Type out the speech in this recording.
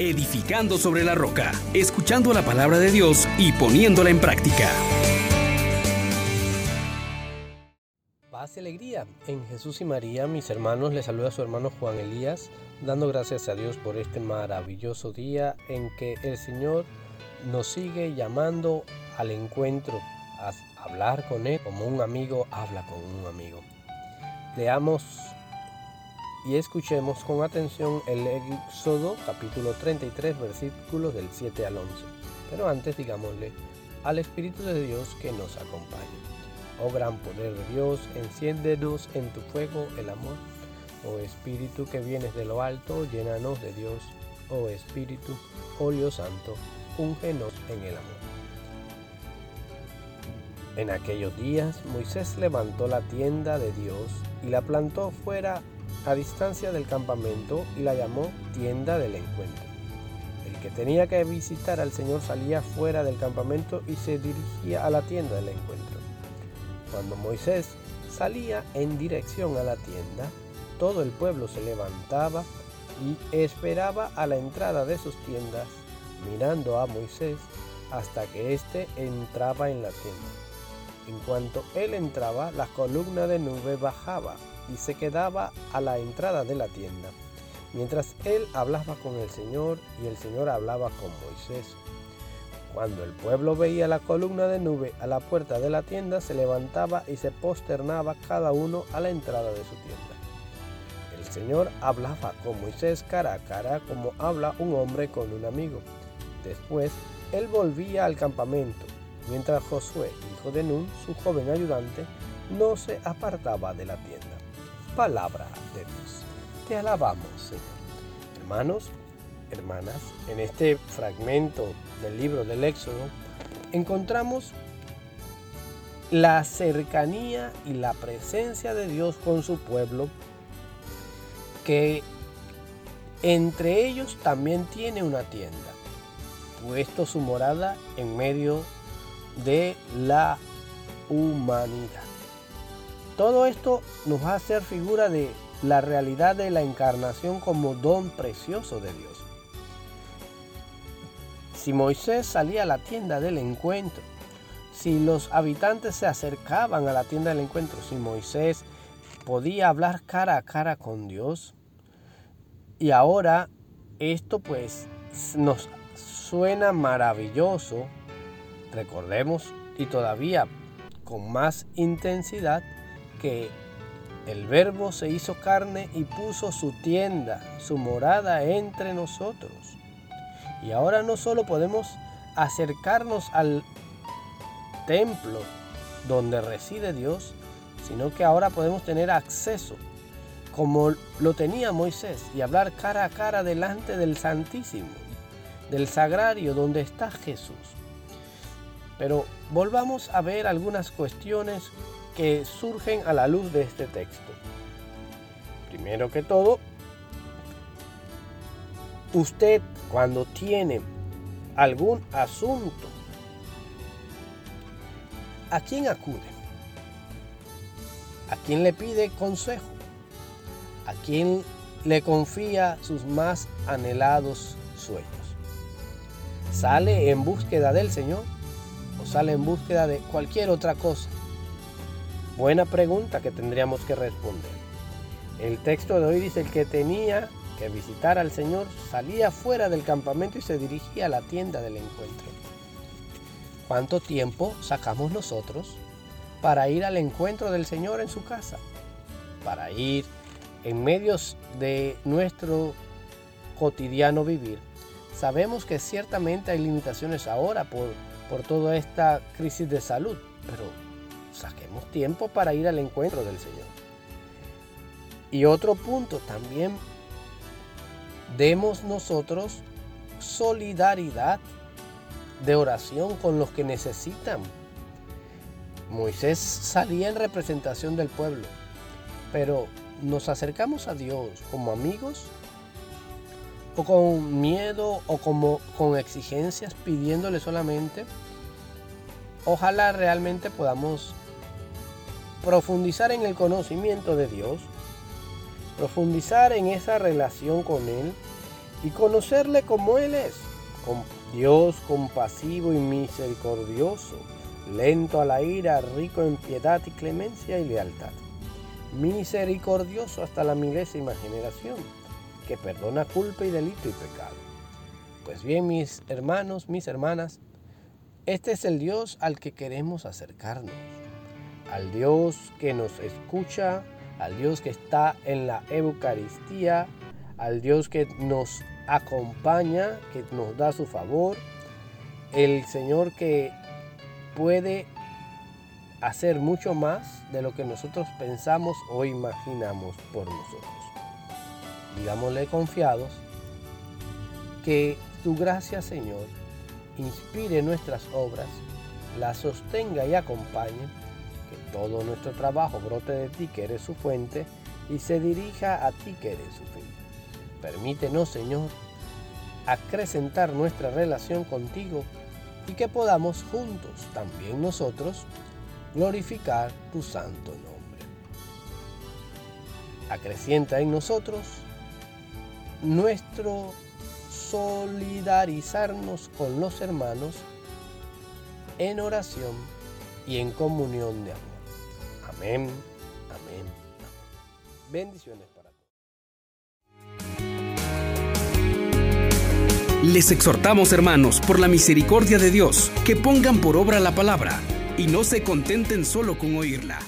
edificando sobre la roca, escuchando la palabra de Dios y poniéndola en práctica. Paz y alegría en Jesús y María, mis hermanos, les saluda su hermano Juan Elías, dando gracias a Dios por este maravilloso día en que el Señor nos sigue llamando al encuentro, a hablar con Él como un amigo habla con un amigo. Leamos y escuchemos con atención el Éxodo capítulo 33 versículos del 7 al 11. Pero antes digámosle al Espíritu de Dios que nos acompañe. Oh gran poder de Dios, enciéndenos en tu fuego el amor. Oh Espíritu que vienes de lo alto, llénanos de Dios. Oh Espíritu, oh Dios Santo, úngenos en el amor. En aquellos días Moisés levantó la tienda de Dios y la plantó fuera a distancia del campamento y la llamó tienda del encuentro. El que tenía que visitar al Señor salía fuera del campamento y se dirigía a la tienda del encuentro. Cuando Moisés salía en dirección a la tienda, todo el pueblo se levantaba y esperaba a la entrada de sus tiendas, mirando a Moisés hasta que éste entraba en la tienda. En cuanto él entraba, la columna de nube bajaba y se quedaba a la entrada de la tienda, mientras él hablaba con el Señor y el Señor hablaba con Moisés. Cuando el pueblo veía la columna de nube a la puerta de la tienda, se levantaba y se posternaba cada uno a la entrada de su tienda. El Señor hablaba con Moisés cara a cara como habla un hombre con un amigo. Después, él volvía al campamento, mientras Josué, hijo de Nun, su joven ayudante, no se apartaba de la tienda palabra de Dios. Te alabamos, Señor. Hermanos, hermanas, en este fragmento del libro del Éxodo encontramos la cercanía y la presencia de Dios con su pueblo, que entre ellos también tiene una tienda, puesto su morada en medio de la humanidad. Todo esto nos va a hacer figura de la realidad de la encarnación como don precioso de Dios. Si Moisés salía a la tienda del encuentro, si los habitantes se acercaban a la tienda del encuentro, si Moisés podía hablar cara a cara con Dios, y ahora esto pues nos suena maravilloso, recordemos, y todavía con más intensidad, que el verbo se hizo carne y puso su tienda, su morada entre nosotros. Y ahora no solo podemos acercarnos al templo donde reside Dios, sino que ahora podemos tener acceso, como lo tenía Moisés, y hablar cara a cara delante del Santísimo, del Sagrario donde está Jesús. Pero volvamos a ver algunas cuestiones que surgen a la luz de este texto. Primero que todo, usted cuando tiene algún asunto, ¿a quién acude? ¿A quién le pide consejo? ¿A quién le confía sus más anhelados sueños? ¿Sale en búsqueda del Señor o sale en búsqueda de cualquier otra cosa? Buena pregunta que tendríamos que responder. El texto de hoy dice el que tenía que visitar al Señor salía fuera del campamento y se dirigía a la tienda del encuentro. ¿Cuánto tiempo sacamos nosotros para ir al encuentro del Señor en su casa? Para ir en medios de nuestro cotidiano vivir. Sabemos que ciertamente hay limitaciones ahora por, por toda esta crisis de salud, pero saquemos tiempo para ir al encuentro del Señor. Y otro punto también, demos nosotros solidaridad de oración con los que necesitan. Moisés salía en representación del pueblo, pero nos acercamos a Dios como amigos o con miedo o como con exigencias pidiéndole solamente. Ojalá realmente podamos profundizar en el conocimiento de Dios, profundizar en esa relación con Él y conocerle como Él es, con Dios compasivo y misericordioso, lento a la ira, rico en piedad y clemencia y lealtad, misericordioso hasta la milésima generación, que perdona culpa y delito y pecado. Pues bien, mis hermanos, mis hermanas, este es el Dios al que queremos acercarnos, al Dios que nos escucha, al Dios que está en la Eucaristía, al Dios que nos acompaña, que nos da su favor, el Señor que puede hacer mucho más de lo que nosotros pensamos o imaginamos por nosotros. Digámosle confiados que tu gracia, Señor, inspire nuestras obras, las sostenga y acompañe, que todo nuestro trabajo brote de ti, que eres su fuente, y se dirija a ti, que eres su fin. Permítenos, Señor, acrecentar nuestra relación contigo y que podamos juntos, también nosotros, glorificar tu santo nombre. Acrecienta en nosotros nuestro solidarizarnos con los hermanos en oración y en comunión de amor. Amén, amén, amén. Bendiciones para todos. Les exhortamos, hermanos, por la misericordia de Dios, que pongan por obra la palabra y no se contenten solo con oírla.